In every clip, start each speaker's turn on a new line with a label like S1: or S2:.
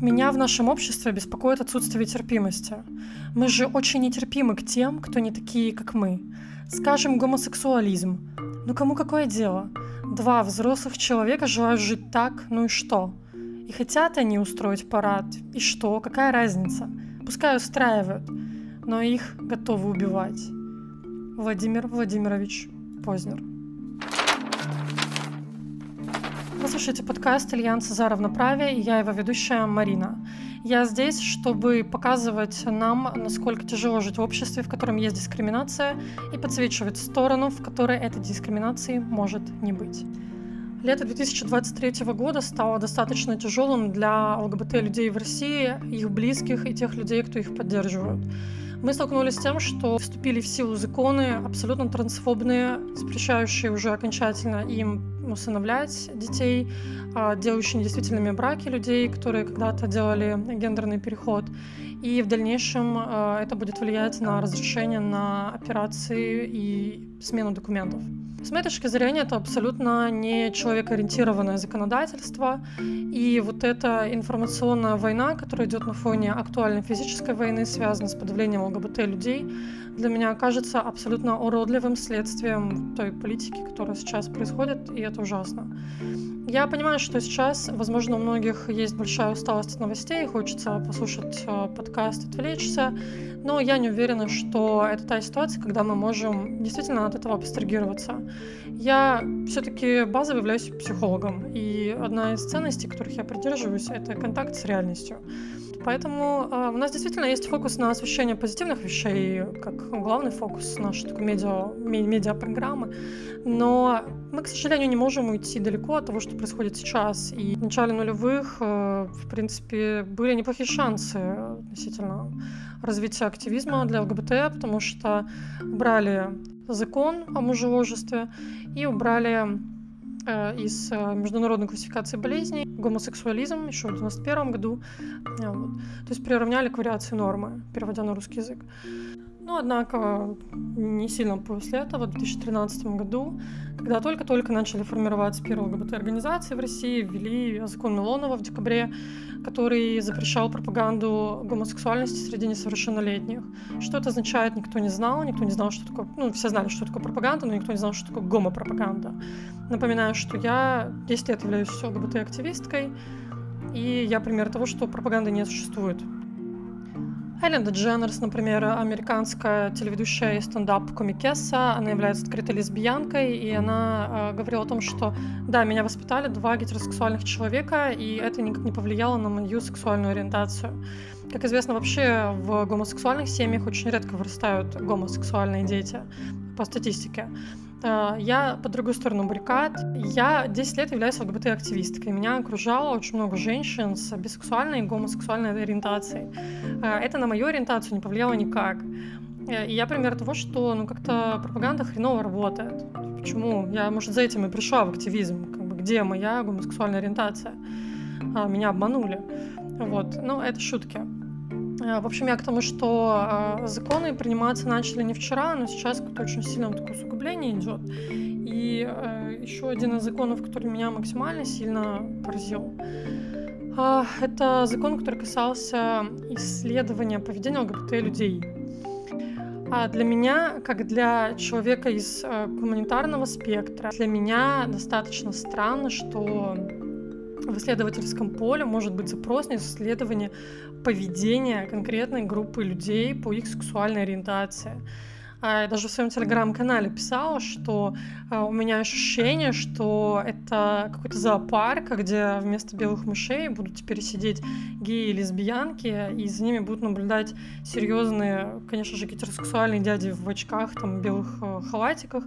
S1: Меня в нашем обществе беспокоит отсутствие терпимости. Мы же очень нетерпимы к тем, кто не такие, как мы. Скажем, гомосексуализм. Ну кому какое дело? Два взрослых человека желают жить так, ну и что? И хотят они устроить парад. И что? Какая разница? Пускай устраивают. Но их готовы убивать. Владимир Владимирович Познер. Вы слушаете подкаст Альянса за равноправие, и я его ведущая Марина. Я здесь, чтобы показывать нам, насколько тяжело жить в обществе, в котором есть дискриминация, и подсвечивать сторону, в которой этой дискриминации может не быть. Лето 2023 года стало достаточно тяжелым для ЛГБТ-людей в России, их близких и тех людей, кто их поддерживают. Мы столкнулись с тем, что вступили в силу законы абсолютно трансфобные, запрещающие уже окончательно им усыновлять детей, а, делающие недействительными браки людей, которые когда-то делали гендерный переход. И в дальнейшем а, это будет влиять на разрешение на операции и смену документов. С моей точки зрения, это абсолютно не человекоориентированное законодательство. И вот эта информационная война, которая идет на фоне актуальной физической войны, связанной с подавлением ЛГБТ-людей, для меня кажется абсолютно уродливым следствием той политики, которая сейчас происходит, и это ужасно. Я понимаю, что сейчас, возможно, у многих есть большая усталость от новостей, хочется послушать э, подкаст, отвлечься, но я не уверена, что это та ситуация, когда мы можем действительно от этого абстрагироваться. Я все-таки базово являюсь психологом, и одна из ценностей, которых я придерживаюсь, это контакт с реальностью. Поэтому э, у нас действительно есть фокус на освещение позитивных вещей, как главный фокус нашей такой медиа, медиа-программы. Но мы, к сожалению, не можем уйти далеко от того, что происходит сейчас. И в начале нулевых, э, в принципе, были неплохие шансы относительно развития активизма для ЛГБТ, потому что убрали закон о мужеложестве и убрали Э, из э, международной классификации болезней, гомосексуализм еще в 1991 году. Э, вот. То есть приравняли к вариации нормы, переводя на русский язык. Но, однако, не сильно после этого, в 2013 году, когда только-только начали формироваться первые ЛГБТ-организации в России, ввели закон Милонова в декабре, который запрещал пропаганду гомосексуальности среди несовершеннолетних. Что это означает, никто не знал, никто не знал, что такое, ну, все знали, что такое пропаганда, но никто не знал, что такое гомопропаганда. Напоминаю, что я 10 лет являюсь ЛГБТ-активисткой, и я пример того, что пропаганды не существует. Эллен Дедженерс, например, американская телеведущая и стендап-комикесса, она является открытой лесбиянкой, и она э, говорила о том, что да, меня воспитали два гетеросексуальных человека, и это никак не повлияло на мою сексуальную ориентацию. Как известно, вообще в гомосексуальных семьях очень редко вырастают гомосексуальные дети по статистике. Э, я по другую сторону баррикад. Я 10 лет являюсь ЛГБТ-активисткой. Меня окружало очень много женщин с бисексуальной и гомосексуальной ориентацией. Э, это на мою ориентацию не повлияло никак. Э, и я пример того, что ну как-то пропаганда хреново работает. Почему? Я, может, за этим и пришла в активизм. Как бы, где моя гомосексуальная ориентация? А, меня обманули. Вот. Ну, это шутки. В общем, я к тому, что законы приниматься начали не вчера, но сейчас как-то очень сильно такое усугубление идет. И э, еще один из законов, который меня максимально сильно поразил, э, это закон, который касался исследования поведения ЛГБТ людей. А для меня, как для человека из э, гуманитарного спектра, для меня достаточно странно, что в исследовательском поле может быть запрос на исследование поведения конкретной группы людей по их сексуальной ориентации. А, я даже в своем телеграм-канале писала, что а, у меня ощущение, что это какой-то зоопарк, где вместо белых мышей будут теперь сидеть геи и лесбиянки, и за ними будут наблюдать серьезные, конечно же, гетеросексуальные дяди в очках, там, белых э, халатиках,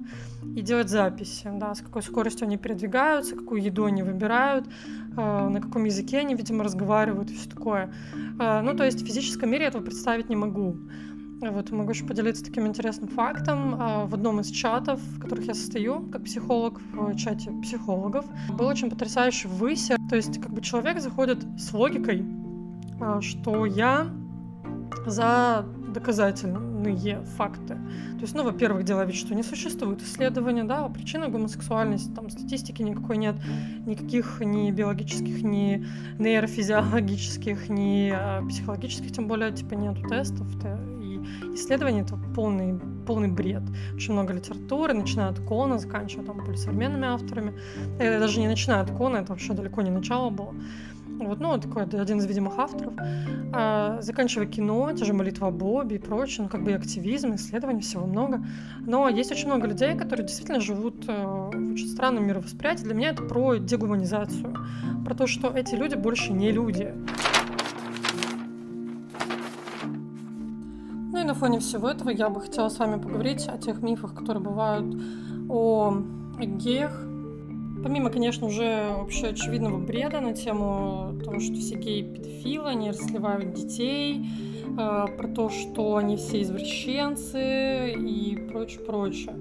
S1: и делать записи, да, с какой скоростью они передвигаются, какую еду они выбирают, э, на каком языке они, видимо, разговаривают и все такое. Э, ну, то есть в физическом мире этого представить не могу. Вот, могу еще поделиться таким интересным фактом. А, в одном из чатов, в которых я состою, как психолог, в чате психологов, был очень потрясающий высер. То есть, как бы человек заходит с логикой, а, что я за доказательные факты. То есть, ну, во-первых, дело ведь, что не существует исследования, да, о причинах гомосексуальности, там статистики никакой нет, никаких ни биологических, ни нейрофизиологических, ни а, психологических, тем более, типа, нету тестов, и исследования — это полный, полный бред. Очень много литературы, начиная от Кона, заканчивая там современными авторами. Я даже не начиная от Кона, это вообще далеко не начало было. Вот, ну, такой один из видимых авторов. А, заканчивая кино, те же «Молитва Бобби» и прочее, ну, как бы и активизм, исследований, всего много. Но есть очень много людей, которые действительно живут э, в очень странном мировосприятии. Для меня это про дегуманизацию, про то, что эти люди больше не люди. Ну и на фоне всего этого я бы хотела с вами поговорить о тех мифах, которые бывают о геях, Помимо, конечно, уже вообще очевидного бреда на тему того, что все геи-педофилы, они расливают детей, про то, что они все извращенцы и прочее, прочее.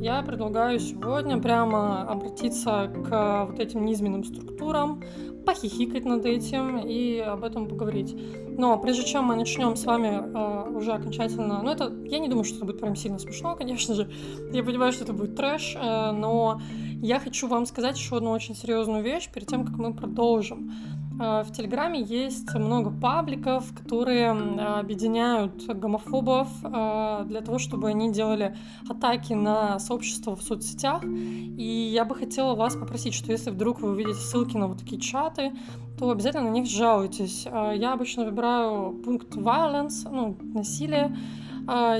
S1: Я предлагаю сегодня прямо обратиться к вот этим низменным структурам, похихикать над этим и об этом поговорить. Но прежде чем мы начнем с вами э, уже окончательно, ну это, я не думаю, что это будет прям сильно смешно, конечно же, я понимаю, что это будет трэш, э, но я хочу вам сказать еще одну очень серьезную вещь перед тем, как мы продолжим. Э, в Телеграме есть много пабликов, которые объединяют гомофобов э, для того, чтобы они делали атаки на сообщество в соцсетях. И я бы хотела вас попросить, что если вдруг вы увидите ссылки на вот такие чаты, то обязательно на них жалуйтесь. Э, я обычно выбираю пункт violence, ну, насилие,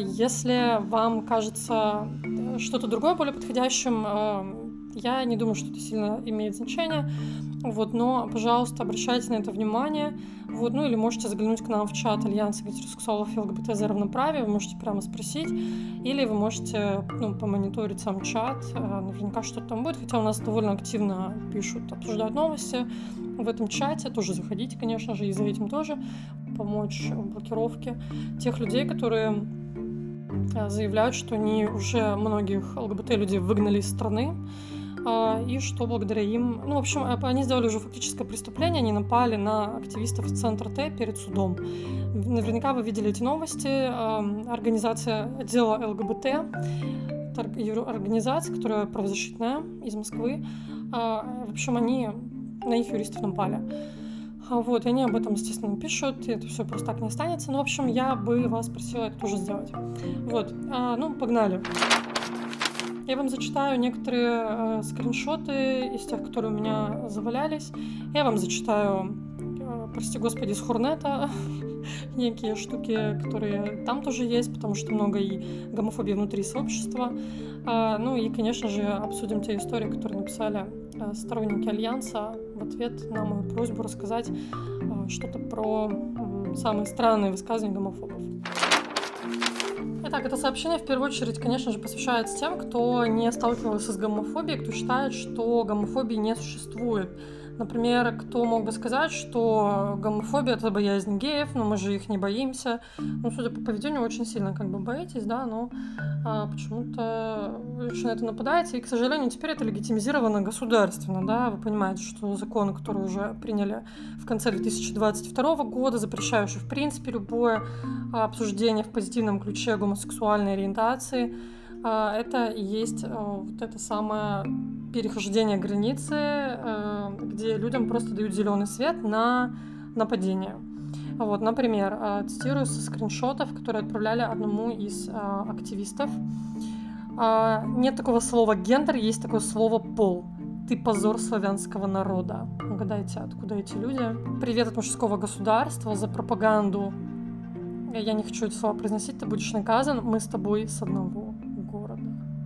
S1: если вам кажется что-то другое более подходящим, я не думаю, что это сильно имеет значение. Вот, но, пожалуйста, обращайте на это внимание. Вот, ну или можете заглянуть к нам в чат Альянса гетеросексуалов и ЛГБТ за равноправие, вы можете прямо спросить, или вы можете ну, помониторить сам чат, э, наверняка что-то там будет, хотя у нас довольно активно пишут, обсуждают новости в этом чате, тоже заходите, конечно же, и за этим тоже помочь в блокировке тех людей, которые э, заявляют, что они уже многих ЛГБТ-людей выгнали из страны, и что благодаря им, ну, в общем, а, они сделали уже фактическое преступление, они напали на активистов Центра Т перед судом. Наверняка вы видели эти новости. Организация отдела ЛГБТ, организация, которая правозащитная из Москвы, а, в общем, они на их юристов напали. Вот, и они об этом, естественно, пишут, и это все просто так не останется. Ну, в общем, я бы вас просила это тоже сделать. Вот, а, ну, погнали. Я вам зачитаю некоторые э, скриншоты из тех, которые у меня завалялись. Я вам зачитаю, э, прости господи, с Хурнета некие штуки, которые там тоже есть, потому что много и гомофобии внутри сообщества. А, ну и, конечно же, обсудим те истории, которые написали э, сторонники Альянса в ответ на мою просьбу рассказать э, что-то про э, самые странные высказывания гомофобов. Итак, это сообщение в первую очередь, конечно же, посвящается тем, кто не сталкивался с гомофобией, кто считает, что гомофобии не существует. Например, кто мог бы сказать, что гомофобия — это боязнь геев, но мы же их не боимся. Ну, судя по поведению, очень сильно как бы боитесь, да, но а, почему-то очень на это нападаете. И, к сожалению, теперь это легитимизировано государственно, да. Вы понимаете, что законы, которые уже приняли в конце 2022 года, запрещающие, в принципе, любое обсуждение в позитивном ключе гомосексуальной ориентации, а, это и есть э, вот это самое перехождение границы, э, где людям просто дают зеленый свет на нападение. Вот, например, э, цитирую со скриншотов, которые отправляли одному из активистов. Нет такого слова гендер, есть такое слово пол. Ты позор славянского народа. Угадайте, откуда эти люди? Привет от мужского государства за пропаганду. Я не хочу эти слова произносить, ты будешь наказан. Мы с тобой с одного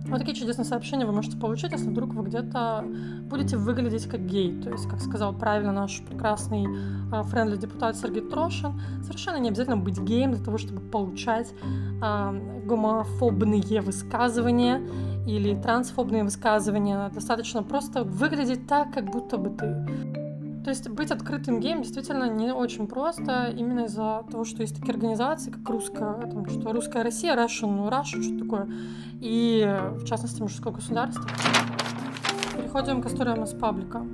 S1: вот такие чудесные сообщения вы можете получить, если вдруг вы где-то будете выглядеть как гей. То есть, как сказал правильно наш прекрасный э, friendly депутат Сергей Трошин, совершенно не обязательно быть геем для того, чтобы получать э, гомофобные высказывания или трансфобные высказывания. Достаточно просто выглядеть так, как будто бы ты. То есть быть открытым геем действительно не очень просто, именно из-за того, что есть такие организации, как русская, там, что русская Россия, Russian Russia, что такое, и в частности мужское государство. Переходим к историям из паблика.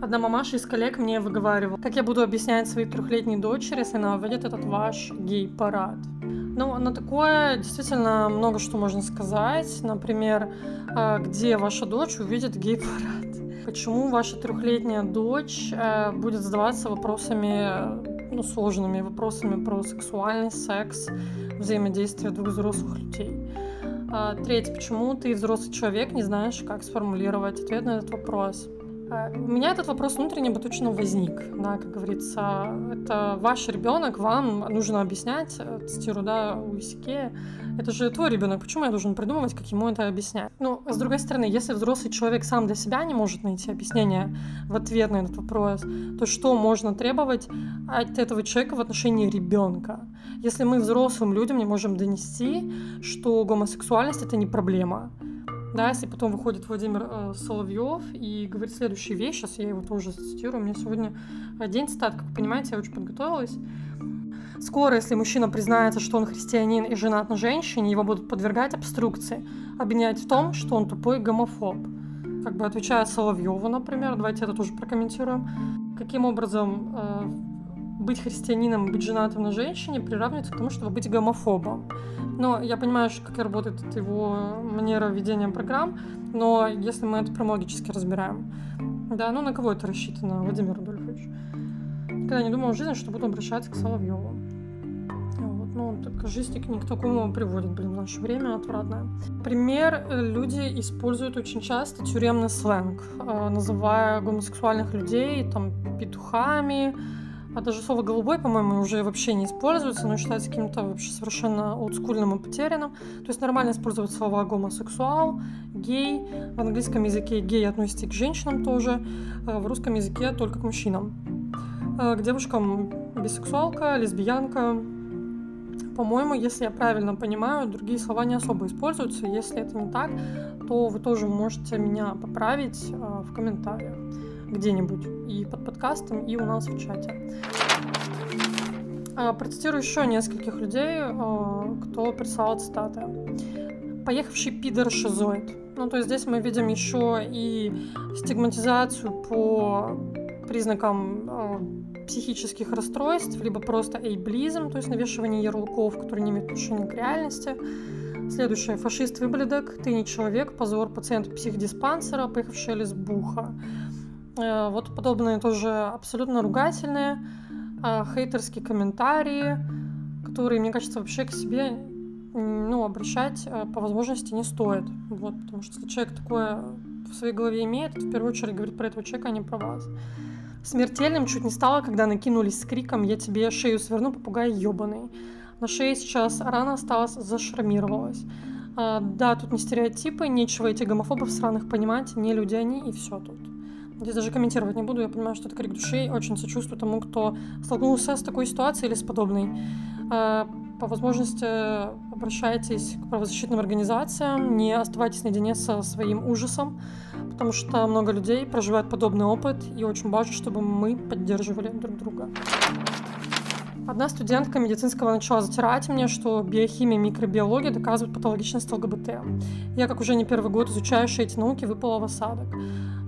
S1: Одна мамаша из коллег мне выговаривала, как я буду объяснять своей трехлетней дочери, если она увидит этот ваш гей-парад. Ну, на такое действительно много что можно сказать. Например, э, где ваша дочь увидит гей-парад? Почему ваша трехлетняя дочь э, будет задаваться вопросами, ну, сложными вопросами про сексуальный секс, взаимодействие двух взрослых людей? А, третье, почему ты, взрослый человек, не знаешь, как сформулировать ответ на этот вопрос? А, у меня этот вопрос внутренне бы точно возник, да, как говорится, это ваш ребенок, вам нужно объяснять, э, цитирую, да, у Исикея, это же твой ребенок, почему я должен придумывать, как ему это объяснять? Ну, с другой стороны, если взрослый человек сам для себя не может найти объяснение в ответ на этот вопрос, то что можно требовать от этого человека в отношении ребенка? Если мы взрослым людям не можем донести, что гомосексуальность это не проблема, да, если потом выходит Владимир э, Соловьев и говорит следующую вещь, сейчас я его тоже цитирую, у меня сегодня день цитат, как вы понимаете, я очень подготовилась. Скоро, если мужчина признается, что он христианин и женат на женщине, его будут подвергать обструкции, обвинять в том, что он тупой гомофоб. Как бы отвечая Соловьеву, например, давайте это тоже прокомментируем. Каким образом э, быть христианином, быть женатым на женщине приравнивается к тому, чтобы быть гомофобом. Но я понимаю, как работает его манера ведения программ, но если мы это прямологически разбираем, да, ну на кого это рассчитано, Владимир Рудольфович? Никогда не думал в жизни, что буду обращаться к Соловьеву. Вот, ну, так жизнь ни к такому приводит, блин, в наше время отвратное. Пример, люди используют очень часто тюремный сленг, э, называя гомосексуальных людей там петухами, а даже слово «голубой», по-моему, уже вообще не используется, но считается каким-то вообще совершенно олдскульным и потерянным. То есть нормально использовать слова «гомосексуал», «гей». В английском языке «гей» относится к женщинам тоже, а в русском языке только к мужчинам. А к девушкам бисексуалка, лесбиянка. По-моему, если я правильно понимаю, другие слова не особо используются. Если это не так, то вы тоже можете меня поправить а, в комментариях где-нибудь и под подкастом, и у нас в чате. А, процитирую еще нескольких людей, а, кто прислал цитаты. Поехавший пидор шизоид. Ну, то есть здесь мы видим еще и стигматизацию по признакам а, психических расстройств, либо просто эйблизм, то есть навешивание ярлыков, которые не имеют отношения к реальности. Следующее. Фашист выблядок, ты не человек, позор, пациент психдиспансера, поехавшая лесбуха. Э, вот подобные тоже абсолютно ругательные, э, хейтерские комментарии, которые, мне кажется, вообще к себе ну, обращать э, по возможности не стоит. Вот, потому что если человек такое в своей голове имеет, в первую очередь говорит про этого человека, а не про вас. Смертельным чуть не стало, когда накинулись с криком «Я тебе шею сверну, попугай ебаный». На шее сейчас рана осталась, зашрамировалась. А, да, тут не стереотипы, нечего эти гомофобов сраных понимать, не люди они, и все тут. Здесь даже комментировать не буду, я понимаю, что это крик души. Очень сочувствую тому, кто столкнулся с такой ситуацией или с подобной. А, по возможности обращайтесь к правозащитным организациям, не оставайтесь наедине со своим ужасом, потому что много людей проживают подобный опыт, и очень важно, чтобы мы поддерживали друг друга. Одна студентка медицинского начала затирать мне, что биохимия и микробиология доказывают патологичность ЛГБТ. Я, как уже не первый год изучающая эти науки, выпала в осадок.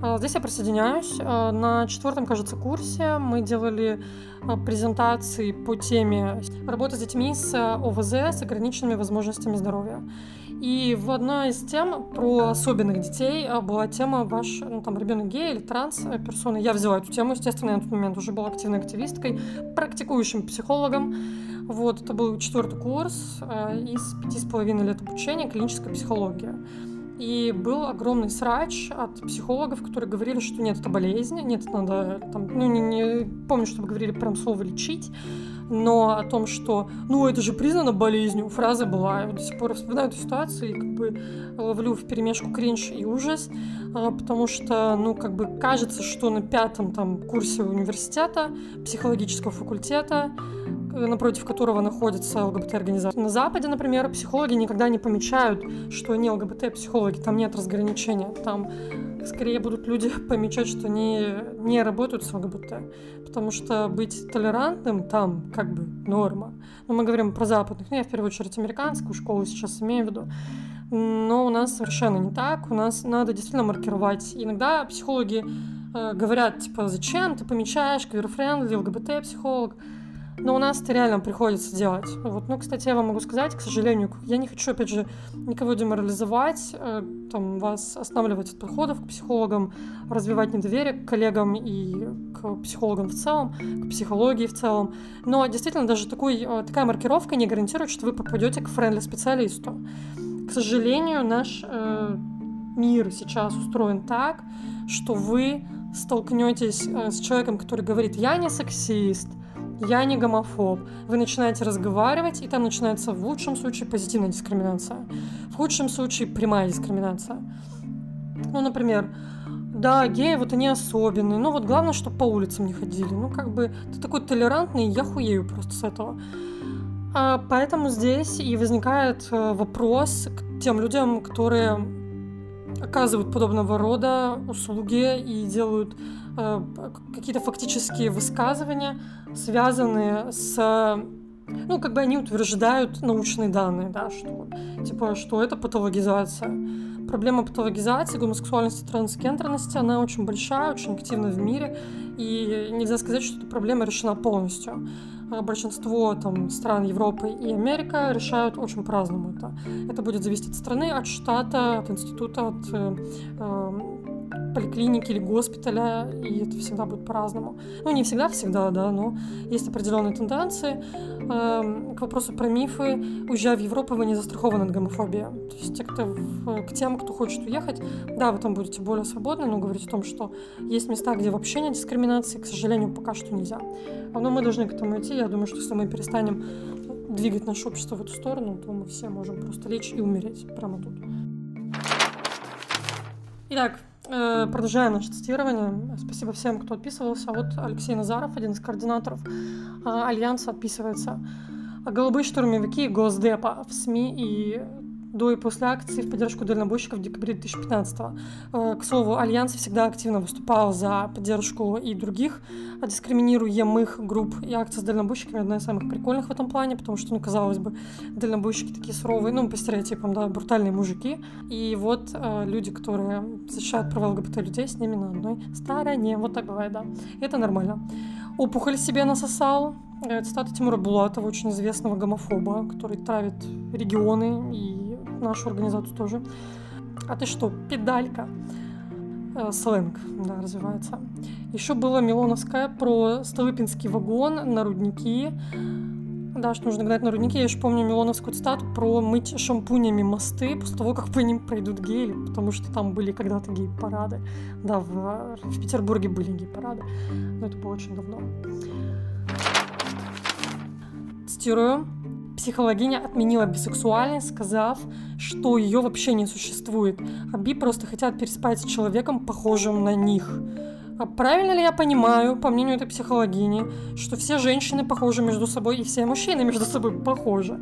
S1: А, здесь я присоединяюсь. А, на четвертом, кажется, курсе мы делали а, презентации по теме работы с детьми с ОВЗ, с ограниченными возможностями здоровья. И в одной из тем про особенных детей была тема ваш ну, там, ребенок гей или транс персона. Я взяла эту тему, естественно, я на тот момент уже была активной активисткой, практикующим психологом. Вот, это был четвертый курс из пяти с половиной лет обучения клиническая психология. И был огромный срач от психологов, которые говорили, что нет, это болезнь, нет, надо, там, ну, не, не помню, чтобы говорили прям слово «лечить», но о том, что, ну, это же признано болезнью, фраза была. Я вот до сих пор вспоминаю эту ситуацию и как бы ловлю в перемешку кринж и ужас, а, потому что, ну, как бы кажется, что на пятом там курсе университета, психологического факультета, напротив которого находится ЛГБТ-организация. На Западе, например, психологи никогда не помечают, что они ЛГБТ-психологи, там нет разграничения. Там скорее будут люди помечать, что они не работают с ЛГБТ. Потому что быть толерантным там как бы норма. Но мы говорим про западных, ну я в первую очередь американскую школу сейчас имею в виду. Но у нас совершенно не так. У нас надо действительно маркировать. Иногда психологи э, говорят, типа, зачем ты помечаешь queer-friendly, ЛГБТ-психолог? Но у нас это реально приходится делать. Вот, ну, кстати, я вам могу сказать, к сожалению, я не хочу, опять же, никого деморализовать, э, там, вас останавливать от подходов к психологам, развивать недоверие к коллегам и к психологам в целом, к психологии в целом. Но действительно, даже такой, э, такая маркировка не гарантирует, что вы попадете к френдли специалисту. К сожалению, наш э, мир сейчас устроен так, что вы столкнетесь э, с человеком, который говорит, я не сексист, я не гомофоб. Вы начинаете разговаривать, и там начинается в лучшем случае позитивная дискриминация, в худшем случае прямая дискриминация. Ну, например, да, геи, вот они особенные, ну вот главное, чтобы по улицам не ходили. Ну, как бы, ты такой толерантный, я хуею просто с этого. А, поэтому здесь и возникает э, вопрос к тем людям, которые оказывают подобного рода услуги и делают какие-то фактические высказывания, связанные с ну, как бы они утверждают научные данные, да, что, типа, что это патологизация. Проблема патологизации гомосексуальности, трансгендерности, она очень большая, очень активна в мире, и нельзя сказать, что эта проблема решена полностью. А большинство там, стран Европы и Америка решают очень по-разному это. Это будет зависеть от страны, от штата, от института, от э, э поликлиники или госпиталя, и это всегда будет по-разному. Ну, не всегда, всегда, да, но есть определенные тенденции. Эм, к вопросу про мифы, уезжая в Европу, вы не застрахованы от гомофобии. То есть те, кто, к тем, кто хочет уехать, да, вы там будете более свободны, но говорить о том, что есть места, где вообще нет дискриминации, к сожалению, пока что нельзя. Но мы должны к этому идти. Я думаю, что если мы перестанем двигать наше общество в эту сторону, то мы все можем просто лечь и умереть прямо тут. Итак, Э, продолжаем наше тестирование. Спасибо всем, кто отписывался. Вот Алексей Назаров, один из координаторов э, Альянса, отписывается. Голубые штурмовики Госдепа в СМИ и до и после акции в поддержку дальнобойщиков в декабре 2015 -го. К слову, Альянс всегда активно выступал за поддержку и других. Дискриминируемых групп, и акция с дальнобойщиками одна из самых прикольных в этом плане, потому что, ну, казалось бы, дальнобойщики такие суровые, ну, по стереотипам, да, брутальные мужики, и вот э, люди, которые защищают права ЛГБТ-людей, с ними на одной стороне, вот так бывает, да, это нормально. Опухоль себе насосал, э, цитата Тимура Булатова, очень известного гомофоба, который травит регионы и нашу организацию тоже. А ты что, педалька? Э, сленг, да, развивается. Еще было Милоновская про Столыпинский вагон на рудники. Да, что нужно гнать на рудники. Я еще помню Милоновскую цитату про мыть шампунями мосты после того, как по ним пройдут гели, потому что там были когда-то гей-парады. Да, в, в Петербурге были гей-парады, но это было очень давно. Цитирую. Психологиня отменила бисексуальность, сказав, что ее вообще не существует, а би просто хотят переспать с человеком, похожим на них. А правильно ли я понимаю, по мнению этой психологини, что все женщины похожи между собой и все мужчины между собой похожи?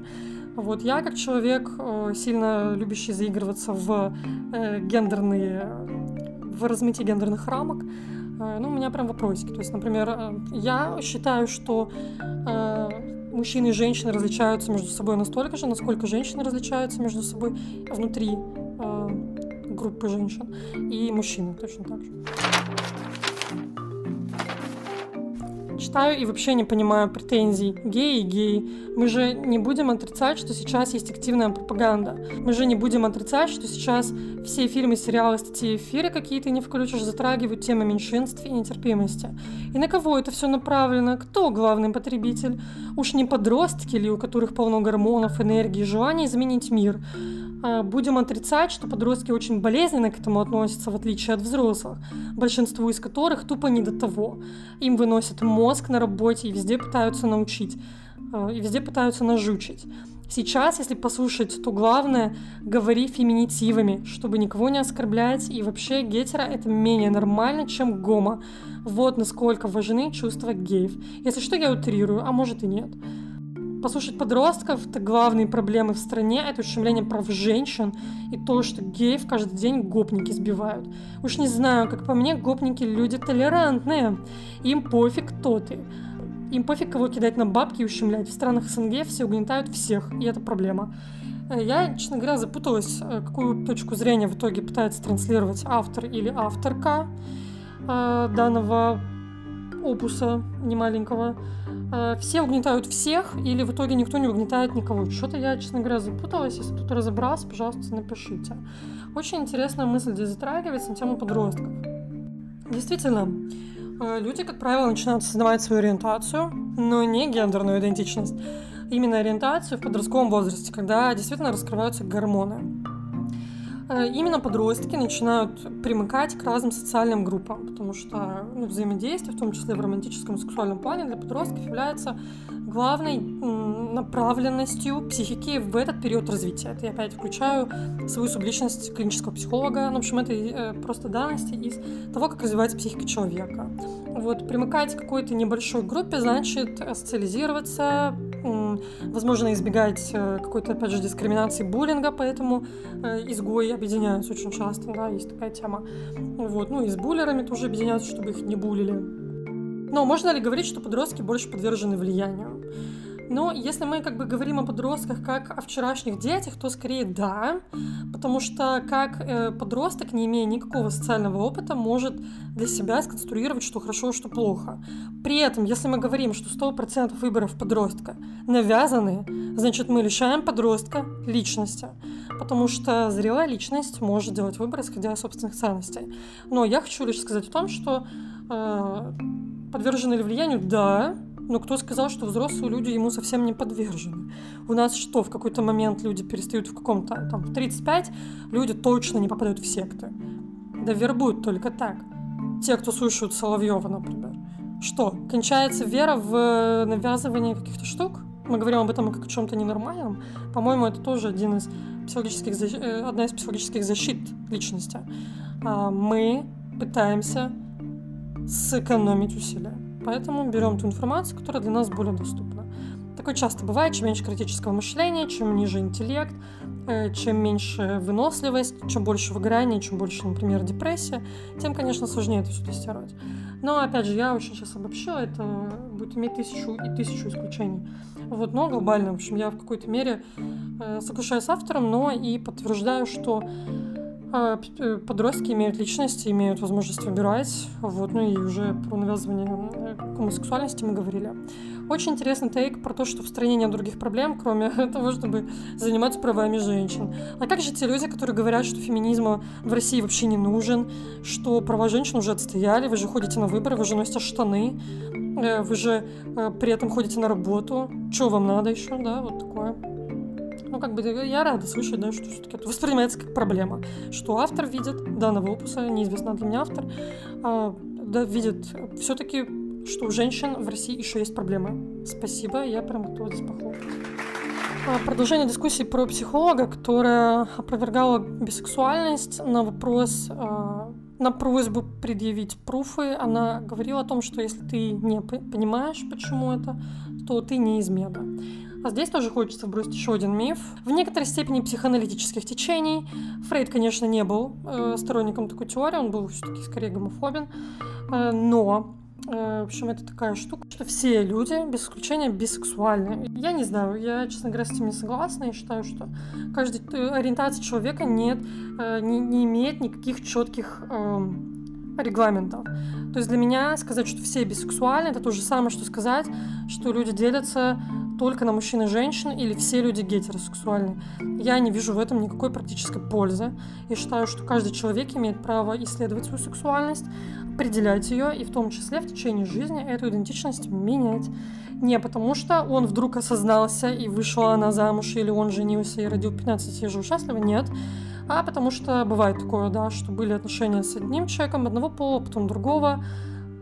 S1: Вот я как человек, э, сильно любящий заигрываться в э, гендерные, в размытие гендерных рамок, э, ну, у меня прям вопросики. То есть, например, я считаю, что мужчины и женщины различаются между собой настолько же, насколько женщины различаются между собой внутри э, группы женщин и мужчины точно так же. Читаю и вообще не понимаю претензий. Геи и геи. Мы же не будем отрицать, что сейчас есть активная пропаганда. Мы же не будем отрицать, что сейчас все фильмы, сериалы, статьи, эфиры какие-то не включишь, затрагивают темы меньшинств и нетерпимости. И на кого это все направлено? Кто главный потребитель? Уж не подростки ли, у которых полно гормонов, энергии, желания изменить мир? А, будем отрицать, что подростки очень болезненно к этому относятся, в отличие от взрослых, большинству из которых тупо не до того. Им выносят мозг на работе и везде пытаются научить, а, и везде пытаются нажучить. Сейчас, если послушать, то главное — говори феминитивами, чтобы никого не оскорблять, и вообще гетера — это менее нормально, чем гомо. Вот насколько важны чувства геев. Если что, я утрирую, а может и нет послушать подростков, это главные проблемы в стране, это ущемление прав женщин и то, что геев каждый день гопники сбивают. Уж не знаю, как по мне, гопники люди толерантные. Им пофиг, кто ты. Им пофиг, кого кидать на бабки и ущемлять. В странах СНГ все угнетают всех, и это проблема. Я, честно говоря, запуталась, э, какую точку зрения в итоге пытается транслировать автор или авторка э, данного опуса немаленького. Э, все угнетают всех, или в итоге никто не угнетает никого. Что-то я, честно говоря, запуталась. Если кто-то разобрался, пожалуйста, напишите. Очень интересная мысль здесь затрагивается на тему подростков. Действительно, э, люди, как правило, начинают создавать свою ориентацию, но не гендерную идентичность, именно ориентацию в подростковом возрасте, когда действительно раскрываются гормоны. Э, именно подростки начинают примыкать к разным социальным группам, потому что ну, взаимодействие, в том числе в романтическом и сексуальном плане, для подростков является главной направленностью психики в этот период развития. Это я опять включаю свою субличность клинического психолога. Ну, в общем, это э, просто данности из того, как развивается психика человека. Вот, примыкать к какой-то небольшой группе значит социализироваться, возможно, избегать э, какой-то, опять же, дискриминации, буллинга, поэтому э, изгои объединяются очень часто, да, есть такая тема. Вот, ну и с буллерами тоже объединяются, чтобы их не булили. Но можно ли говорить, что подростки больше подвержены влиянию? Но если мы как бы говорим о подростках как о вчерашних детях, то скорее да, потому что как э, подросток, не имея никакого социального опыта, может для себя сконструировать, что хорошо, что плохо. При этом, если мы говорим, что 100% выборов подростка навязаны, значит мы лишаем подростка личности, потому что зрелая личность может делать выбор, исходя из собственных ценностей. Но я хочу лишь сказать о том, что э, подвержены ли влиянию? Да, но кто сказал, что взрослые люди ему совсем не подвержены? У нас что, в какой-то момент люди перестают в каком-то, там, в 35 люди точно не попадают в секты. Да вербуют только так. Те, кто слушают Соловьева, например. Что, кончается вера в навязывание каких-то штук? Мы говорим об этом как о чем-то ненормальном. По-моему, это тоже один из психологических, э, одна из психологических защит личности. А, мы пытаемся сэкономить усилия. Поэтому берем ту информацию, которая для нас более доступна. Такое часто бывает, чем меньше критического мышления, чем ниже интеллект, э, чем меньше выносливость, чем больше выгорания, чем больше, например, депрессия, тем, конечно, сложнее это все тестировать. Но, опять же, я очень сейчас обобщила, это будет иметь тысячу и тысячу исключений. Вот, но глобально, в общем, я в какой-то мере э, соглашаюсь с автором, но и подтверждаю, что подростки имеют личность, имеют возможность выбирать. Вот, ну и уже про навязывание э, гомосексуальности мы говорили. Очень интересный тейк про то, что в стране нет других проблем, кроме того, чтобы заниматься правами женщин. А как же те люди, которые говорят, что феминизм в России вообще не нужен, что права женщин уже отстояли, вы же ходите на выборы, вы же носите штаны, э, вы же при этом ходите на работу, что вам надо еще, да, вот такое. Ну, как бы я рада слышать, да, что все-таки это воспринимается как проблема, что автор видит данного опуса, неизвестно для меня автор, а, да, видит все-таки, что у женщин в России еще есть проблемы. Спасибо, я прям готова здесь похлопать. А, продолжение дискуссии про психолога, которая опровергала бисексуальность на вопрос, а, на просьбу предъявить пруфы, она говорила о том, что если ты не понимаешь, почему это, то ты не измена. А здесь тоже хочется вбросить еще один миф. В некоторой степени психоаналитических течений. Фрейд, конечно, не был э, сторонником такой теории, он был все-таки скорее гомофобен. Э, но э, в общем, это такая штука, что все люди, без исключения, бисексуальны. Я не знаю, я, честно говоря, с этим не согласна. Я считаю, что каждой э, ориентации человека нет, э, не, не имеет никаких четких э, регламентов. То есть для меня сказать, что все бисексуальны, это то же самое, что сказать, что люди делятся только на мужчин и женщин или все люди гетеросексуальны. Я не вижу в этом никакой практической пользы. Я считаю, что каждый человек имеет право исследовать свою сексуальность, определять ее и в том числе в течение жизни эту идентичность менять. Не потому что он вдруг осознался и вышла она замуж, или он женился и родил 15 и жил счастливо, нет. А потому что бывает такое, да, что были отношения с одним человеком одного пола, потом другого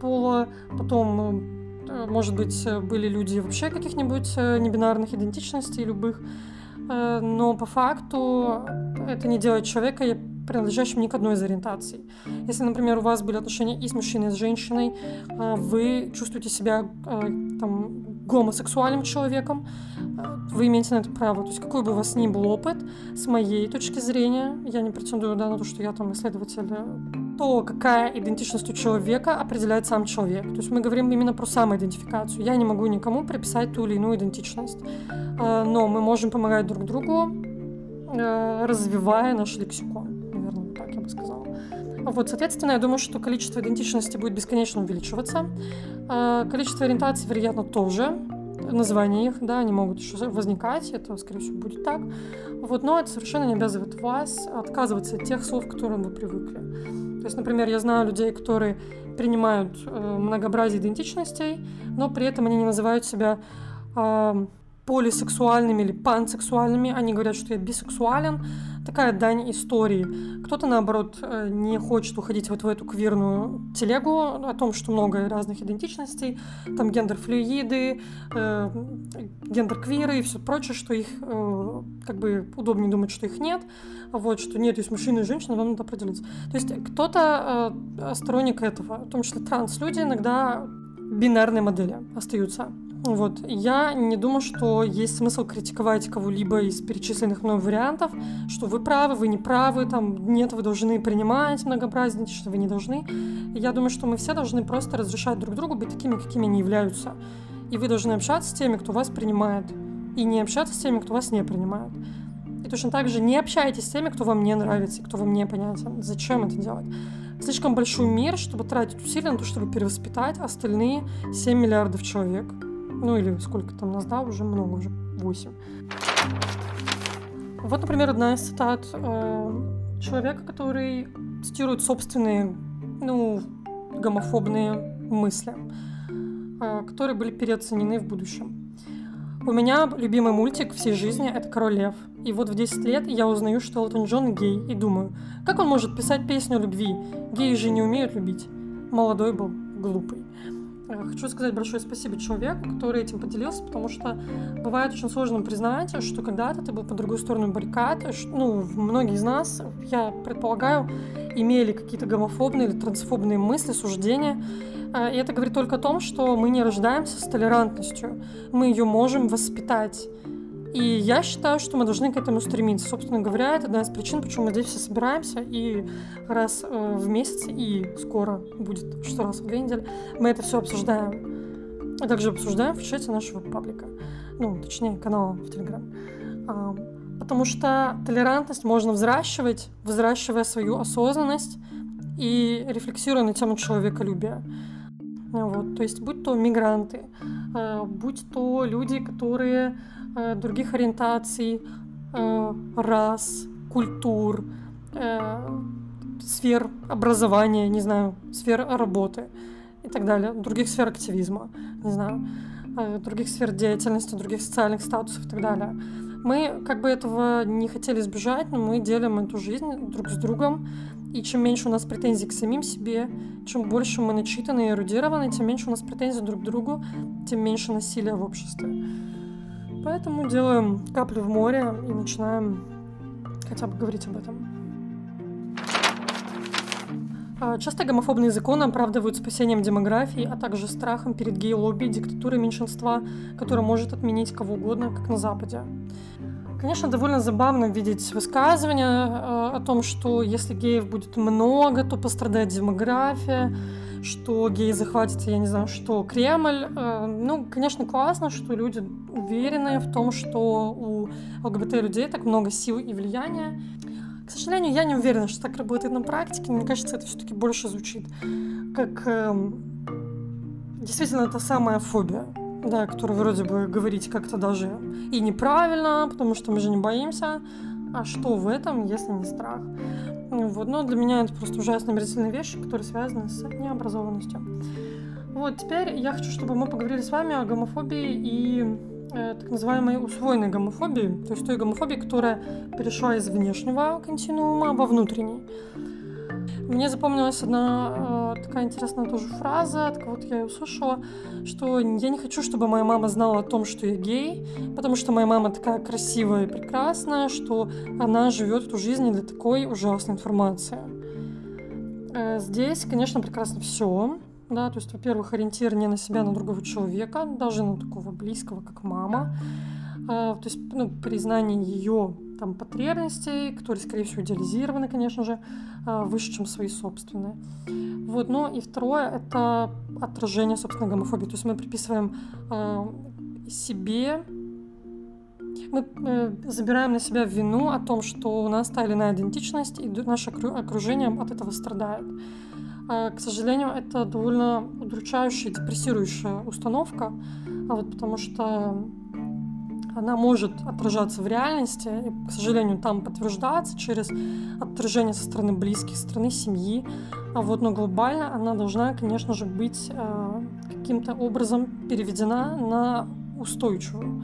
S1: пола, потом Э, может быть, э, были люди вообще каких-нибудь э, небинарных идентичностей любых, но по факту это не делает человека принадлежащим ни к одной из ориентаций. Если, например, у вас были отношения и с мужчиной, и с женщиной, вы чувствуете себя там, гомосексуальным человеком, вы имеете на это право. То есть какой бы у вас ни был опыт, с моей точки зрения, я не претендую да, на то, что я там исследователь то, какая идентичность у человека, определяет сам человек. То есть мы говорим именно про самоидентификацию. Я не могу никому приписать ту или иную идентичность. А, но мы можем помогать друг другу, э, развивая наш лексикон. Вот, соответственно, я думаю, что количество идентичности будет бесконечно увеличиваться. А, количество ориентаций, вероятно, тоже. Названия их, да, они могут еще возникать, это, скорее всего, будет так. Вот, но это совершенно не обязывает вас отказываться от тех слов, к которым вы привыкли. То есть, например, я знаю людей, которые принимают э, многообразие идентичностей, но при этом они не называют себя э, полисексуальными или пансексуальными. Они говорят, что я бисексуален. Такая дань истории. Кто-то, наоборот, э, не хочет уходить вот в эту квирную телегу о том, что много разных идентичностей. Там гендер-флюиды, э, гендер-квиры и все прочее, что их э, как бы удобнее думать, что их нет. Вот, что нет, есть мужчина и женщина, вам надо определиться. То есть кто-то э, сторонник этого, в том числе транс-люди иногда бинарные модели остаются. Вот. Я не думаю, что есть смысл критиковать кого-либо из перечисленных мной вариантов, что вы правы, вы не правы, там, нет, вы должны принимать многообразие, что вы не должны. Я думаю, что мы все должны просто разрешать друг другу быть такими, какими они являются. И вы должны общаться с теми, кто вас принимает, и не общаться с теми, кто вас не принимает. И точно так же не общайтесь с теми, кто вам не нравится, кто вам не понятен. Зачем это делать? Слишком большой мир, чтобы тратить усилия на то, чтобы перевоспитать остальные 7 миллиардов человек. Ну или сколько там нас, да, уже много, уже 8. Вот, например, одна из цитат э, человека, который цитирует собственные, ну, гомофобные мысли, э, которые были переоценены в будущем. У меня любимый мультик всей жизни — это «Король лев». И вот в 10 лет я узнаю, что Элтон Джон гей, и думаю, как он может писать песню любви? Геи же не умеют любить. Молодой был, глупый. Э, хочу сказать большое спасибо человеку, который этим поделился, потому что бывает очень сложно признать, что когда-то ты был по другую сторону баррикад. Ну, многие из нас, я предполагаю, имели какие-то гомофобные или трансфобные мысли, суждения. Э, и это говорит только о том, что мы не рождаемся с толерантностью. Мы ее можем воспитать. И я считаю, что мы должны к этому стремиться. Собственно говоря, это одна из причин, почему мы здесь все собираемся. И раз э, в месяц, и скоро будет что раз в две недели, мы это все обсуждаем. А также обсуждаем в чате нашего паблика. Ну, точнее, канала в Телеграм. А, потому что толерантность можно взращивать, взращивая свою осознанность и рефлексируя на тему человеколюбия. Вот, то есть, будь то мигранты, э, будь то люди, которые других ориентаций, э, рас, культур, э, сфер образования, не знаю, сфер работы и так далее, других сфер активизма, не знаю, других сфер деятельности, других социальных статусов и так далее. Мы как бы этого не хотели избежать, но мы делим эту жизнь друг с другом, и чем меньше у нас претензий к самим себе, чем больше мы начитаны и эрудированы, тем меньше у нас претензий друг к другу, тем меньше насилия в обществе. Поэтому делаем каплю в море и начинаем хотя бы говорить об этом. А, часто гомофобные законы оправдывают спасением демографии, а также страхом перед гей-лобби, диктатурой меньшинства, которая может отменить кого угодно, как на Западе. Конечно, довольно забавно видеть высказывания э, о том, что если геев будет много, то пострадает демография, что геи захватят, я не знаю, что Кремль. Э, ну, конечно, классно, что люди уверены в том, что у ЛГБТ-людей так много сил и влияния. К сожалению, я не уверена, что так работает на практике. Мне кажется, это все-таки больше звучит как э, действительно та самая фобия, да, которую вроде бы говорить как-то даже и неправильно, потому что мы же не боимся. А что в этом, если не страх? Вот, но для меня это просто ужасно мерзительные вещи, которые связаны с необразованностью. Вот, теперь я хочу, чтобы мы поговорили с вами о гомофобии и э, так называемой усвоенной гомофобии, то есть той гомофобии, которая перешла из внешнего континуума во внутренний. Мне запомнилась одна э, такая интересная тоже фраза, от кого-то я ее услышала, что я не хочу, чтобы моя мама знала о том, что я гей, потому что моя мама такая красивая и прекрасная, что она живет эту жизнь для такой ужасной информации. Э, здесь, конечно, прекрасно все. Да, то есть, во-первых, ориентир не на себя, а на другого человека, даже на такого близкого, как мама. Э, то есть, ну, признание ее там, потребностей, которые, скорее всего, идеализированы, конечно же, а, выше, чем свои собственные. Вот, ну и второе — это отражение собственной гомофобии. То есть мы приписываем э, себе мы э, забираем на себя вину о том, что у нас та или иная идентичность, и наше окружение от этого страдает. А, к сожалению, это довольно удручающая, депрессирующая установка, а вот потому что она может отражаться в реальности и, к сожалению, там подтверждаться через отражение со стороны близких, со стороны семьи. А вот, но глобально она должна, конечно же, быть э, каким-то образом переведена на устойчивую.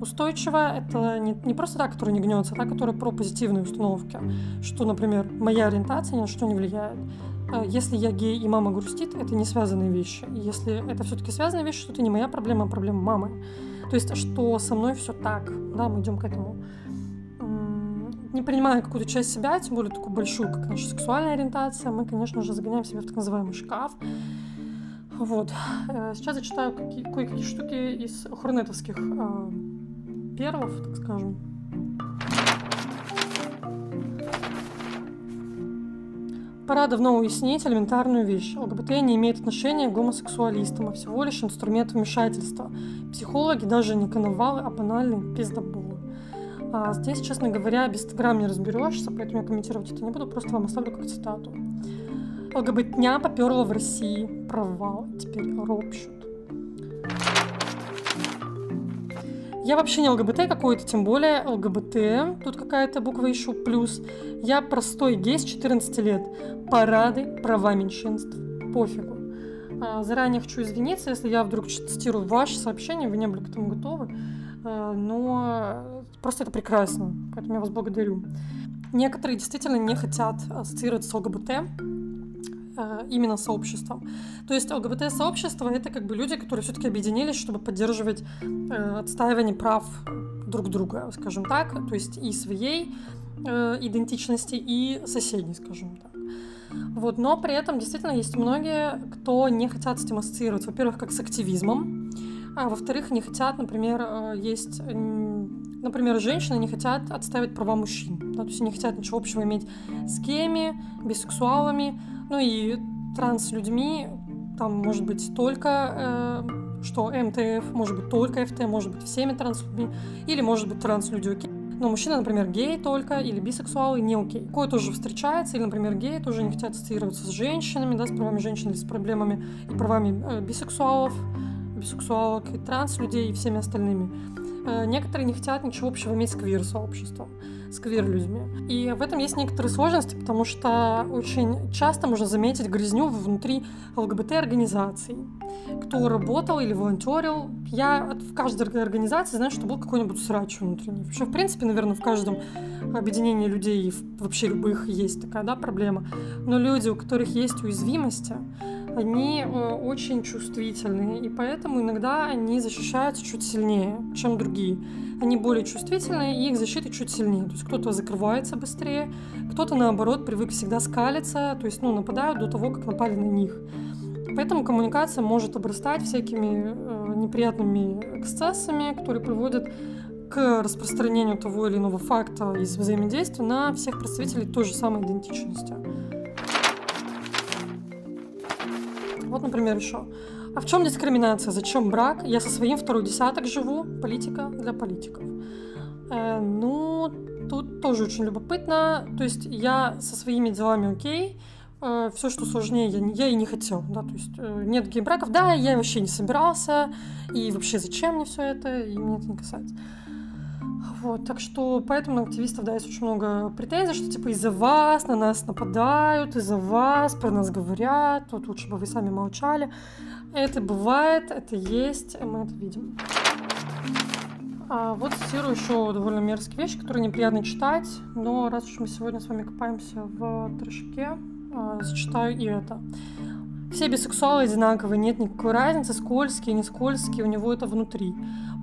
S1: Устойчивая — это не, не просто та, которая не гнется, а та, которая про позитивные установки, что, например, моя ориентация ни на что не влияет. Э, если я гей и мама грустит, это не связанные вещи. Если это все-таки связанные вещи, то это не моя проблема, а проблема мамы. То есть, что со мной все так, да, мы идем к этому. Не принимая какую-то часть себя, тем более такую большую, как наша сексуальная ориентация, мы, конечно же, загоняем себя в так называемый шкаф. Вот. Э, сейчас я читаю кое-какие штуки из хурнетовских э, первов, так скажем. Пора давно уяснить элементарную вещь. ЛГБТ не имеет отношения к гомосексуалистам, а всего лишь инструмент вмешательства. Психологи даже не коновалы, а банальные пиздоболы. А здесь, честно говоря, без грамм не разберешься, поэтому я комментировать это не буду, просто вам оставлю как цитату. ЛГБТня поперла в России, провал, теперь ропщут. Я вообще не ЛГБТ какой-то, тем более ЛГБТ. Тут какая-то буква еще плюс. Я простой гей с 14 лет. Парады, права меньшинств. Пофигу. А, заранее хочу извиниться, если я вдруг цитирую ваше сообщение, вы не были к этому готовы. А, но просто это прекрасно, поэтому я вас благодарю. Некоторые действительно не хотят ассоциироваться с ЛГБТ, именно сообществом. То есть ЛГБТ-сообщество — это как бы люди, которые все-таки объединились, чтобы поддерживать э, отстаивание прав друг друга, скажем так, то есть и своей э, идентичности, и соседней, скажем так. Вот, но при этом действительно есть многие, кто не хотят с этим ассоциироваться. Во-первых, как с активизмом, а во-вторых, не хотят, например, э, есть например, женщины не хотят отставить права мужчин. Да, то есть не хотят ничего общего иметь с геями, бисексуалами, ну и транс-людьми, там может быть только э, что МТФ, может быть только ФТ, может быть всеми транс-людьми, или может быть транс-люди окей. Но мужчина, например, гей только, или бисексуалы не окей. Кое тоже встречается, или, например, геи тоже не хотят ассоциироваться с женщинами, да, с правами женщин с проблемами и правами э, бисексуалов, бисексуалок и транс-людей и всеми остальными. Э, некоторые не хотят ничего общего иметь с квир-сообществом с квир-людьми. И в этом есть некоторые сложности, потому что очень часто можно заметить грязню внутри ЛГБТ-организаций. Кто работал или волонтерил. Я в каждой организации знаю, что был какой-нибудь срач внутренний. Вообще, в принципе, наверное, в каждом объединении людей, вообще любых, есть такая да, проблема. Но люди, у которых есть уязвимости, они э, очень чувствительные, и поэтому иногда они защищаются чуть сильнее, чем другие. Они более чувствительные, и их защита чуть сильнее. То есть кто-то закрывается быстрее, кто-то, наоборот, привык всегда скалиться, то есть ну, нападают до того, как напали на них. Поэтому коммуникация может обрастать всякими э, неприятными эксцессами, которые приводят к распространению того или иного факта из взаимодействия на всех представителей той же самой идентичности. Вот, например, еще. А в чем дискриминация? Зачем брак? Я со своим второй десяток живу. Политика для политиков. Э, ну, тут тоже очень любопытно. То есть я со своими делами окей. Э, все, что сложнее, я, я и не хотел. Да? То есть э, нет гей-браков. Да, я вообще не собирался. И вообще зачем мне все это? И мне это не касается. Вот, так что поэтому активистов, да, есть очень много претензий, что типа из-за вас на нас нападают, из-за вас про нас говорят, вот лучше бы вы сами молчали. Это бывает, это есть, мы это видим. А вот цитирую еще довольно мерзкие вещи, которые неприятно читать, но раз уж мы сегодня с вами копаемся в трешке, а, зачитаю и это. Все бисексуалы одинаковые, нет никакой разницы, скользкие, не скользкие, у него это внутри.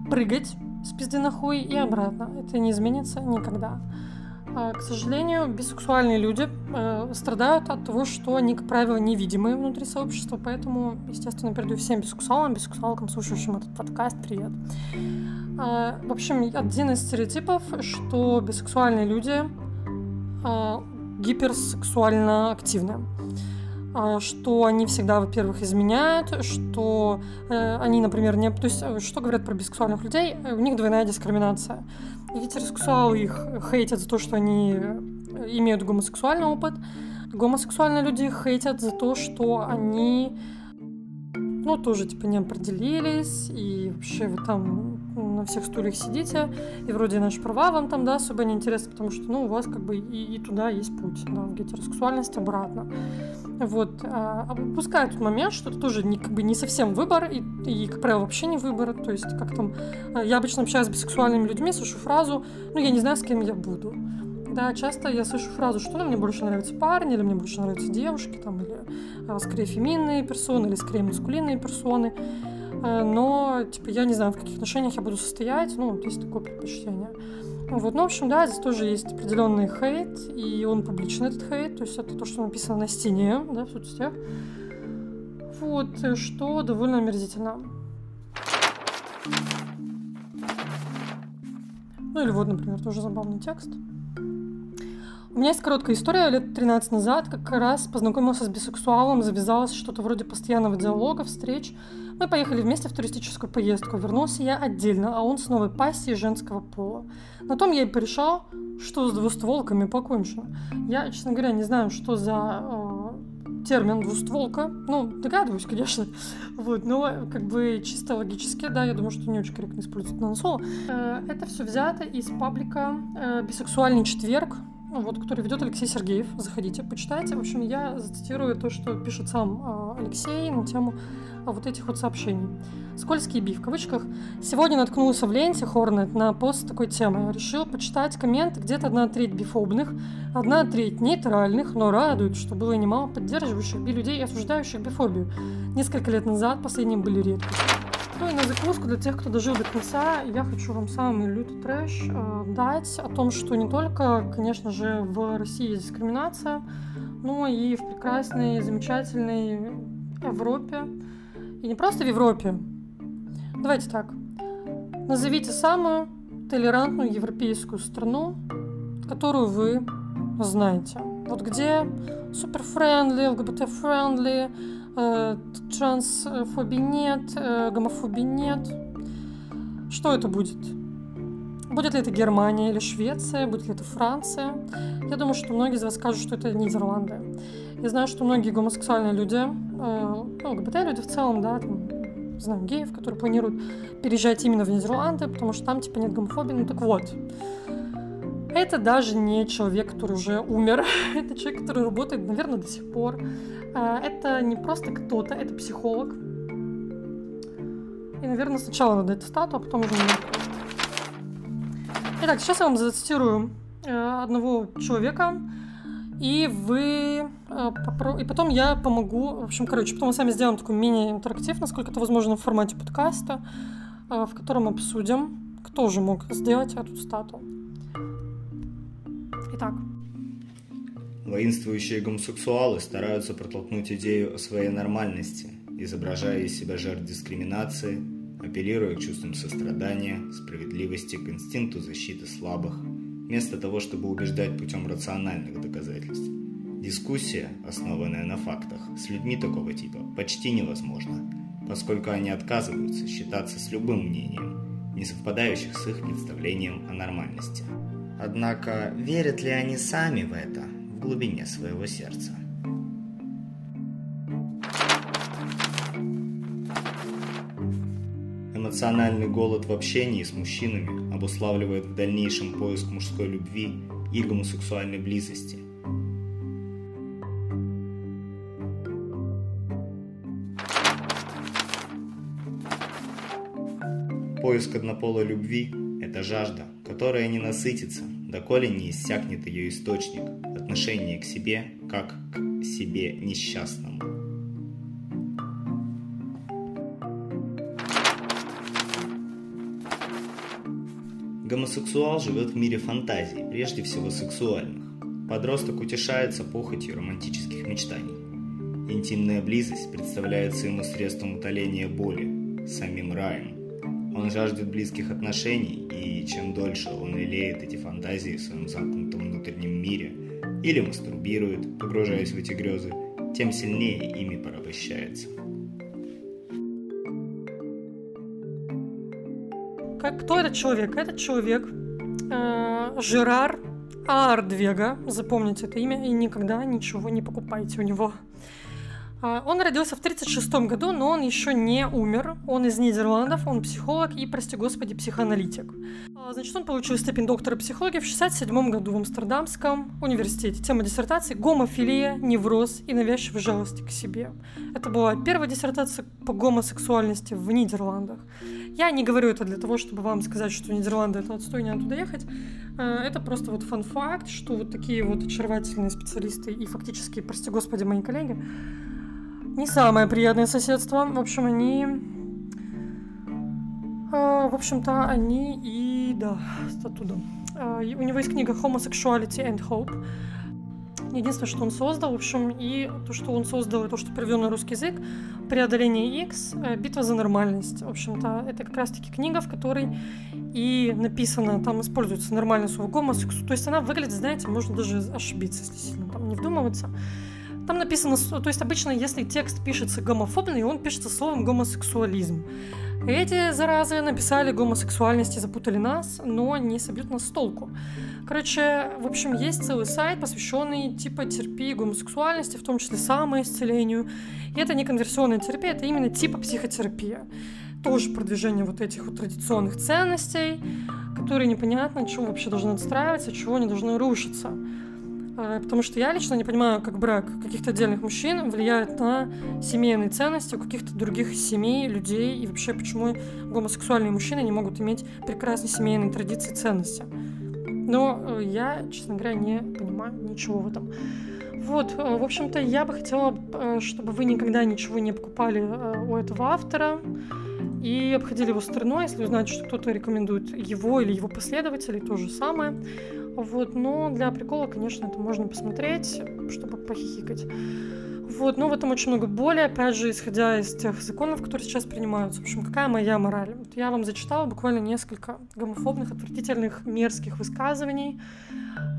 S1: Прыгать, с пизды на хуй и обратно. Это не изменится никогда. А, к сожалению, бисексуальные люди э, страдают от того, что они, как правило, невидимые внутри сообщества, поэтому, естественно, передаю всем бисексуалам, бисексуалкам, слушающим этот подкаст, привет. Э, в общем, один из стереотипов, что бисексуальные люди э, гиперсексуально активны. А, что они всегда, во-первых, изменяют, что э, они, например, не... То есть, э, что говорят про бисексуальных людей? Э, у них двойная дискриминация. Гетеросексуалы их хейтят за то, что они имеют гомосексуальный опыт. Гомосексуальные люди хейтят за то, что они ну, тоже, типа, не определились, и вообще вы там на всех стульях сидите, и вроде наши права вам там, да, особо не интересны, потому что, ну, у вас как бы и, и туда есть путь, да, в гетеросексуальность обратно. Вот, а, опускают тот момент, что это тоже не, как бы не совсем выбор, и, и, как правило, вообще не выбор, то есть, как там, а, я обычно общаюсь с бисексуальными людьми, слышу фразу, ну, я не знаю, с кем я буду. Да, часто я слышу фразу, что ну, мне больше нравятся парни, или мне больше нравятся девушки, там, или а, скорее феминные персоны, или скорее маскулинные персоны. А, но, типа, я не знаю, в каких отношениях я буду состоять, ну, вот есть такое предпочтение. Вот, ну, в общем, да, здесь тоже есть определенный хейт, и он публичный, этот хейт, то есть это то, что написано на стене, да, в соцсетях. Вот, что довольно омерзительно. Ну или вот, например, тоже забавный текст. У меня есть короткая история. Лет 13 назад как раз познакомился с бисексуалом, завязалось что-то вроде постоянного диалога, встреч. Мы поехали вместе в туристическую поездку. Вернулся я отдельно, а он с новой пассией женского пола. На том я и порешал, что с двустволками покончено. Я, честно говоря, не знаю, что за э, термин двустволка. Ну, догадываюсь, конечно. Вот, но как бы чисто логически, да, я думаю, что не очень корректно использовать на слово. Э, это все взято из паблика э, «Бисексуальный четверг», вот, который ведет Алексей Сергеев. Заходите, почитайте. В общем, я зацитирую то, что пишет сам а, Алексей на тему а, вот этих вот сообщений. «Скользкий би» в кавычках. Сегодня наткнулся в ленте Хорнет на пост такой темой. Решил почитать комменты где-то одна треть бифобных, одна треть нейтральных, но радует, что было немало поддерживающих би людей осуждающих бифобию. Несколько лет назад последние были редкостью. Ну и на закуску для тех, кто дожил до конца, я хочу вам самый лютый трэш э, дать о том, что не только, конечно же, в России есть дискриминация, но и в прекрасной, замечательной Европе. И не просто в Европе. Давайте так. Назовите самую толерантную европейскую страну, которую вы знаете. Вот где супер- friendly, ЛГБТ- friendly, трансфобии нет, э, гомофобии нет. Что это будет? Будет ли это Германия или Швеция? Будет ли это Франция? Я думаю, что многие из вас скажут, что это Нидерланды. Я знаю, что многие гомосексуальные люди, э, ну, ЛГБТ-люди в целом, да, там, знаю геев, которые планируют переезжать именно в Нидерланды, потому что там, типа, нет гомофобии. Ну, так вот. Это даже не человек, который уже умер. это человек, который работает, наверное, до сих пор. А, это не просто кто-то, это психолог. И, наверное, сначала надо эту стату, а потом уже нет. Итак, сейчас я вам зацитирую э, одного человека, и вы... Э, и потом я помогу... В общем, короче, потом мы сами сделаем такой мини-интерактив, насколько это возможно в формате подкаста, э, в котором обсудим, кто же мог сделать эту стату. Итак,
S2: Воинствующие гомосексуалы стараются протолкнуть идею о своей нормальности, изображая из себя жертв дискриминации, апеллируя к чувствам сострадания, справедливости, к инстинкту защиты слабых, вместо того, чтобы убеждать путем рациональных доказательств. Дискуссия, основанная на фактах, с людьми такого типа почти невозможна, поскольку они отказываются считаться с любым мнением, не совпадающих с их представлением о нормальности. Однако, верят ли они сами в это – в глубине своего сердца. Эмоциональный голод в общении с мужчинами обуславливает в дальнейшем поиск мужской любви и гомосексуальной близости. Поиск однополой любви – это жажда, которая не насытится, доколе не иссякнет ее источник, отношение к себе как к себе несчастному. Гомосексуал живет в мире фантазий, прежде всего сексуальных. Подросток утешается похотью романтических мечтаний. Интимная близость представляется ему средством утоления боли, самим раем. Он жаждет близких отношений, и чем дольше он лелеет эти фантазии в своем замкнутом внутреннем мире – или мастурбирует, погружаясь в эти грезы, тем сильнее ими порабощается.
S1: Как, кто этот человек? Этот человек э, Жерар Ардвега. Запомните это имя и никогда ничего не покупайте у него. А, он родился в 1936 году, но он еще не умер. Он из Нидерландов, он психолог и, прости господи, психоаналитик. А, значит, он получил степень доктора психологии в 1967 году в Амстердамском университете. Тема диссертации – гомофилия, невроз и навязчивая жалость к себе. Это была первая диссертация по гомосексуальности в Нидерландах. Я не говорю это для того, чтобы вам сказать, что Нидерланды — это отстой, не оттуда ехать. А, это просто вот фан-факт, что вот такие вот очаровательные специалисты и фактически, прости господи, мои коллеги, не самое приятное соседство. В общем, они... Э, в общем-то, они и... Да, оттуда. Э, у него есть книга «Homosexuality and Hope». Единственное, что он создал, в общем, и то, что он создал, и то, что перевел на русский язык, «Преодоление X. Битва за нормальность». В общем-то, это как раз-таки книга, в которой и написано, там используется нормальное слово гомосексу. То есть она выглядит, знаете, можно даже ошибиться, если сильно там не вдумываться. Там написано, то есть обычно, если текст пишется гомофобный, он пишется словом гомосексуализм. Эти заразы написали гомосексуальность и запутали нас, но не собьют нас с толку. Короче, в общем, есть целый сайт, посвященный типа терапии гомосексуальности, в том числе самоисцелению. И это не конверсионная терапия, это именно типа психотерапия. Тоже продвижение вот этих вот традиционных ценностей, которые непонятно, чего вообще должны отстраиваться, чего не должны рушиться. А, потому что я лично не понимаю, как брак каких-то отдельных мужчин влияет на семейные ценности у каких-то других семей, людей, и вообще почему гомосексуальные мужчины не могут иметь прекрасные семейные традиции и ценности. Но э, я, честно говоря, не понимаю ничего в этом. Вот, э, в общем-то, я бы хотела, э, чтобы вы никогда ничего не покупали у этого автора и обходили его стороной, если узнаете, что кто-то рекомендует его или его последователей, то же самое. Вот, но для прикола, конечно, это можно посмотреть, чтобы похихикать. Вот, но в этом очень много боли, опять же, исходя из тех законов, которые сейчас принимаются. В общем, какая моя мораль? Вот я вам зачитала буквально несколько гомофобных, отвратительных, мерзких высказываний,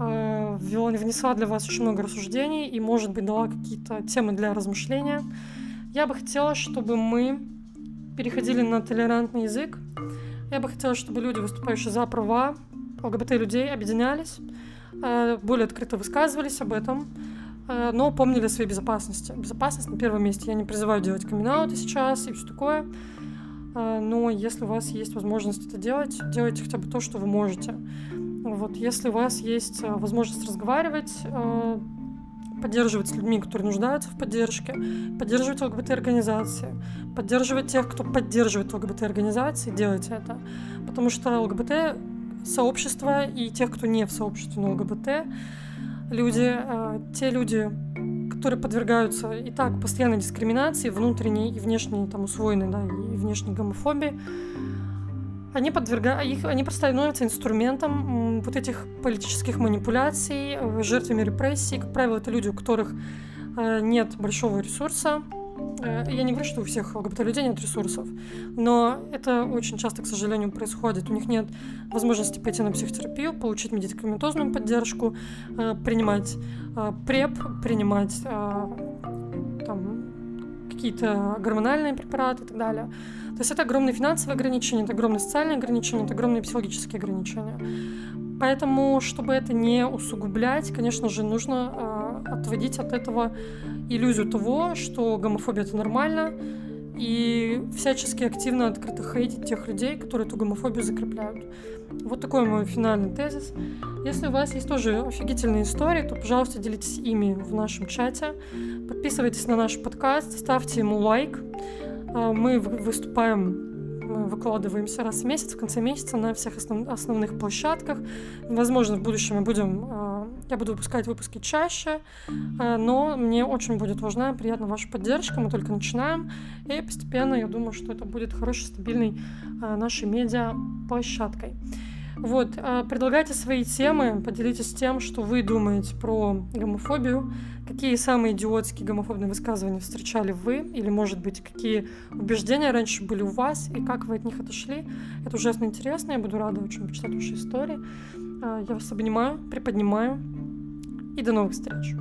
S1: э, внесла для вас очень много рассуждений и, может быть, дала какие-то темы для размышления. Я бы хотела, чтобы мы переходили на толерантный язык. Я бы хотела, чтобы люди, выступающие за права, ЛГБТ-людей объединялись, э, более открыто высказывались об этом, э, но помнили о своей безопасности. Безопасность на первом месте. Я не призываю делать камин сейчас и все такое, э, но если у вас есть возможность это делать, делайте хотя бы то, что вы можете. Вот, если у вас есть возможность разговаривать, поддерживать с людьми, которые нуждаются в поддержке, поддерживать ЛГБТ-организации, поддерживать тех, кто поддерживает ЛГБТ-организации, делайте это. Потому что ЛГБТ сообщества и тех, кто не в сообществе на ЛГБТ, люди, э, те люди, которые подвергаются и так постоянной дискриминации, внутренней и внешней, там, усвоенной, да, и внешней гомофобии, они, подверга... их, они становятся инструментом вот этих политических манипуляций, э, жертвами репрессий. Как правило, это люди, у которых э, нет большого ресурса, я не говорю, что у всех ЛГБТ-людей нет ресурсов, но это очень часто, к сожалению, происходит. У них нет возможности пойти на психотерапию, получить медикаментозную поддержку, э, принимать э, преп, принимать там, какие-то гормональные препараты и так далее. То есть это огромные финансовые ограничения, это огромные социальные ограничения, это огромные психологические ограничения. Поэтому, чтобы это не усугублять, конечно же, нужно э, отводить от этого иллюзию того, что гомофобия это нормально, и всячески активно, открыто хейтить тех людей, которые эту гомофобию закрепляют. Вот такой мой финальный тезис. Если у вас есть тоже офигительные истории, то, пожалуйста, делитесь ими в нашем чате. Подписывайтесь на наш подкаст, ставьте ему лайк. А, мы выступаем мы выкладываемся раз в месяц, в конце месяца на всех основ, основных площадках. Возможно, в будущем мы будем, а, я буду выпускать выпуски чаще, а, но мне очень будет важна приятна ваша поддержка. Мы только начинаем, и постепенно я думаю, что это будет хорошей, стабильной а, нашей медиа-площадкой. Вот, предлагайте свои темы, поделитесь тем, что вы думаете про гомофобию, Какие самые идиотские гомофобные высказывания встречали вы? Или, может быть, какие убеждения раньше были у вас, и как вы от них отошли? Это ужасно интересно, я буду рада очень почитать ваши истории. А, я вас обнимаю, приподнимаю. И до новых встреч.